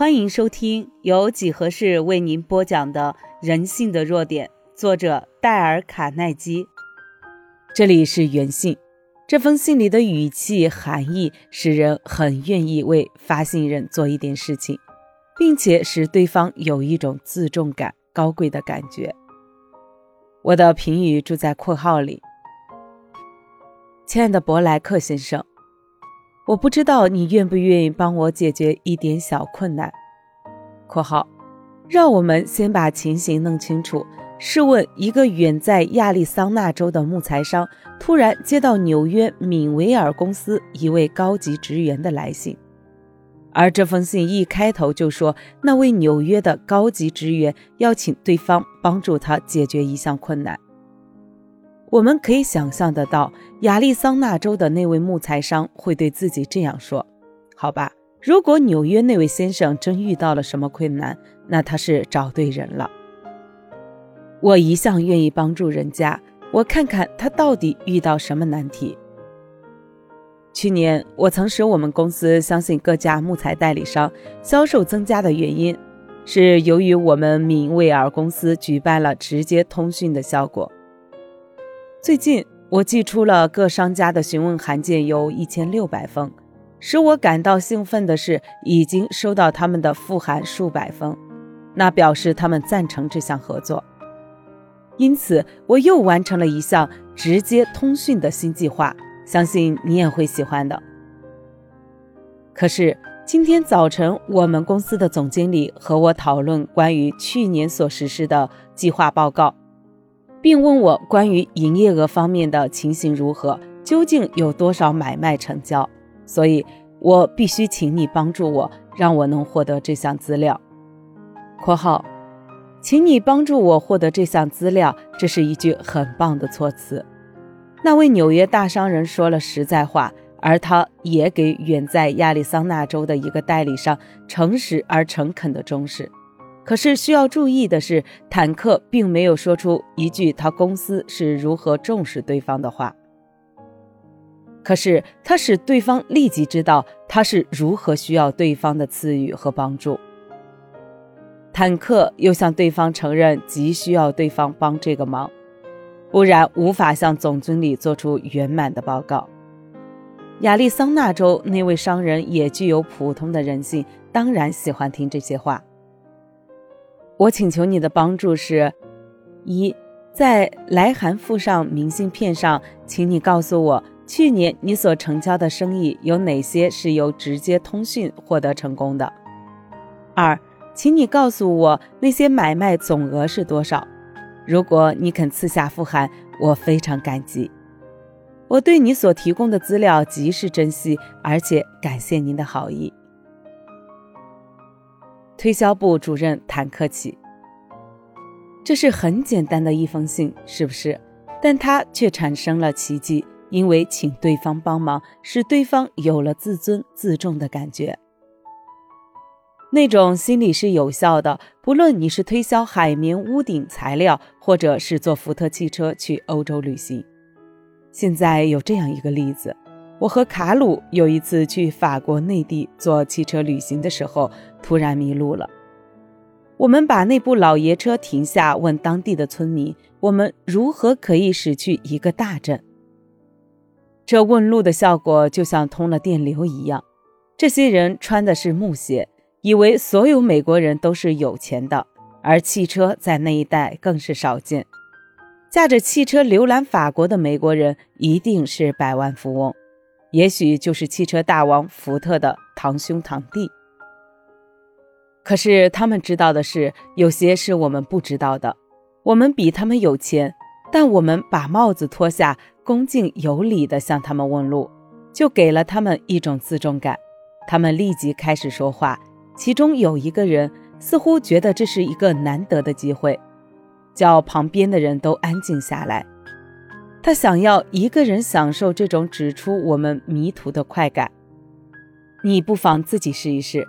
欢迎收听由几何式为您播讲的《人性的弱点》，作者戴尔·卡耐基。这里是原信，这封信里的语气含义使人很愿意为发信人做一点事情，并且使对方有一种自重感、高贵的感觉。我的评语住在括号里，亲爱的伯莱克先生。我不知道你愿不愿意帮我解决一点小困难。（括号）让我们先把情形弄清楚。试问，一个远在亚利桑那州的木材商突然接到纽约敏维尔公司一位高级职员的来信，而这封信一开头就说那位纽约的高级职员要请对方帮助他解决一项困难。我们可以想象得到，亚利桑那州的那位木材商会对自己这样说：“好吧，如果纽约那位先生真遇到了什么困难，那他是找对人了。我一向愿意帮助人家，我看看他到底遇到什么难题。去年，我曾使我们公司相信各家木材代理商销售增加的原因，是由于我们敏威尔公司举办了直接通讯的效果。”最近，我寄出了各商家的询问函件有一千六百封。使我感到兴奋的是，已经收到他们的复函数百封，那表示他们赞成这项合作。因此，我又完成了一项直接通讯的新计划，相信你也会喜欢的。可是，今天早晨，我们公司的总经理和我讨论关于去年所实施的计划报告。并问我关于营业额方面的情形如何，究竟有多少买卖成交？所以，我必须请你帮助我，让我能获得这项资料。（括号）请你帮助我获得这项资料，这是一句很棒的措辞。那位纽约大商人说了实在话，而他也给远在亚利桑那州的一个代理商诚实而诚恳的忠实。可是需要注意的是，坦克并没有说出一句他公司是如何重视对方的话。可是他使对方立即知道他是如何需要对方的赐予和帮助。坦克又向对方承认急需要对方帮这个忙，不然无法向总经理做出圆满的报告。亚利桑那州那位商人也具有普通的人性，当然喜欢听这些话。我请求你的帮助是：一，在来函附上明信片上，请你告诉我去年你所成交的生意有哪些是由直接通讯获得成功的；二，请你告诉我那些买卖总额是多少。如果你肯赐下复函，我非常感激。我对你所提供的资料极是珍惜，而且感谢您的好意。推销部主任坦克奇，这是很简单的一封信，是不是？但它却产生了奇迹，因为请对方帮忙，使对方有了自尊自重的感觉。那种心理是有效的，不论你是推销海绵屋顶材料，或者是坐福特汽车去欧洲旅行。现在有这样一个例子。我和卡鲁有一次去法国内地坐汽车旅行的时候，突然迷路了。我们把那部老爷车停下，问当地的村民：“我们如何可以驶去一个大镇？”这问路的效果就像通了电流一样。这些人穿的是木鞋，以为所有美国人都是有钱的，而汽车在那一带更是少见。驾着汽车游览法国的美国人一定是百万富翁。也许就是汽车大王福特的堂兄堂弟。可是他们知道的是，有些是我们不知道的。我们比他们有钱，但我们把帽子脱下，恭敬有礼地向他们问路，就给了他们一种自重感。他们立即开始说话，其中有一个人似乎觉得这是一个难得的机会，叫旁边的人都安静下来。他想要一个人享受这种指出我们迷途的快感。你不妨自己试一试。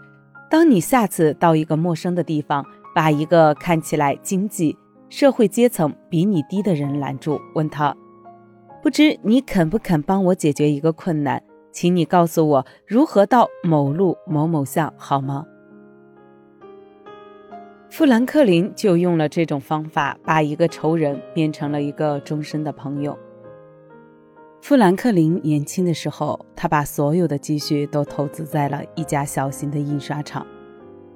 当你下次到一个陌生的地方，把一个看起来经济社会阶层比你低的人拦住，问他：“不知你肯不肯帮我解决一个困难？请你告诉我如何到某路某某巷好吗？”富兰克林就用了这种方法，把一个仇人变成了一个终身的朋友。富兰克林年轻的时候，他把所有的积蓄都投资在了一家小型的印刷厂。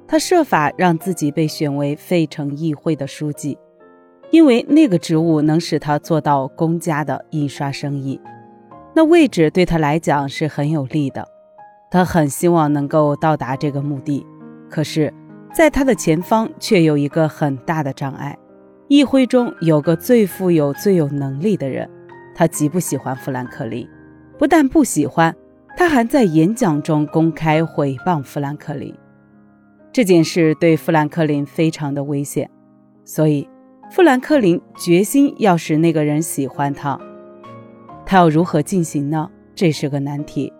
他设法让自己被选为费城议会的书记，因为那个职务能使他做到公家的印刷生意。那位置对他来讲是很有利的。他很希望能够到达这个目的，可是，在他的前方却有一个很大的障碍：议会中有个最富有、最有能力的人。他极不喜欢富兰克林，不但不喜欢，他还在演讲中公开毁谤富兰克林。这件事对富兰克林非常的危险，所以富兰克林决心要使那个人喜欢他。他要如何进行呢？这是个难题。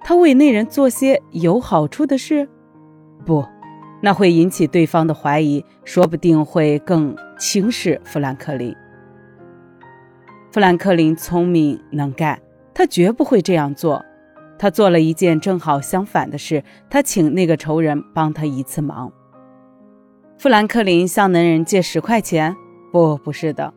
他为那人做些有好处的事？不，那会引起对方的怀疑，说不定会更轻视富兰克林。富兰克林聪明能干，他绝不会这样做。他做了一件正好相反的事，他请那个仇人帮他一次忙。富兰克林向男人借十块钱？不，不是的。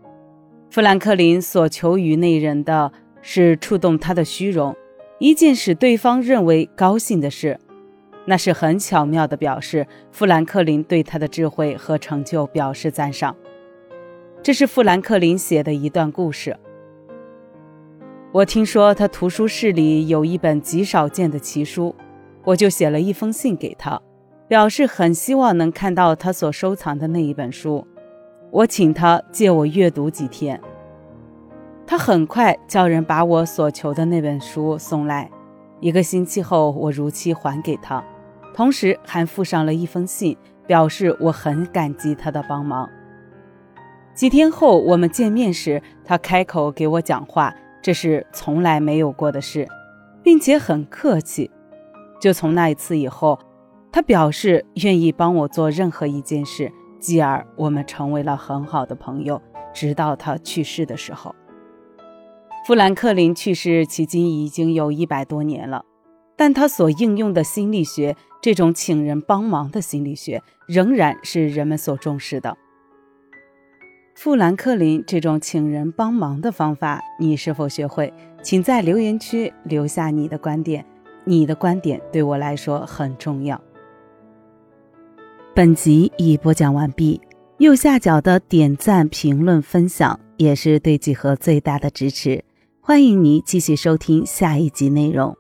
富兰克林所求于那人的是触动他的虚荣，一件使对方认为高兴的事。那是很巧妙的表示，富兰克林对他的智慧和成就表示赞赏。这是富兰克林写的一段故事。我听说他图书室里有一本极少见的奇书，我就写了一封信给他，表示很希望能看到他所收藏的那一本书。我请他借我阅读几天。他很快叫人把我所求的那本书送来。一个星期后，我如期还给他，同时还附上了一封信，表示我很感激他的帮忙。几天后，我们见面时，他开口给我讲话，这是从来没有过的事，并且很客气。就从那一次以后，他表示愿意帮我做任何一件事，继而我们成为了很好的朋友，直到他去世的时候。富兰克林去世迄今已经有一百多年了，但他所应用的心理学，这种请人帮忙的心理学，仍然是人们所重视的。富兰克林这种请人帮忙的方法，你是否学会？请在留言区留下你的观点，你的观点对我来说很重要。本集已播讲完毕，右下角的点赞、评论、分享也是对几何最大的支持。欢迎你继续收听下一集内容。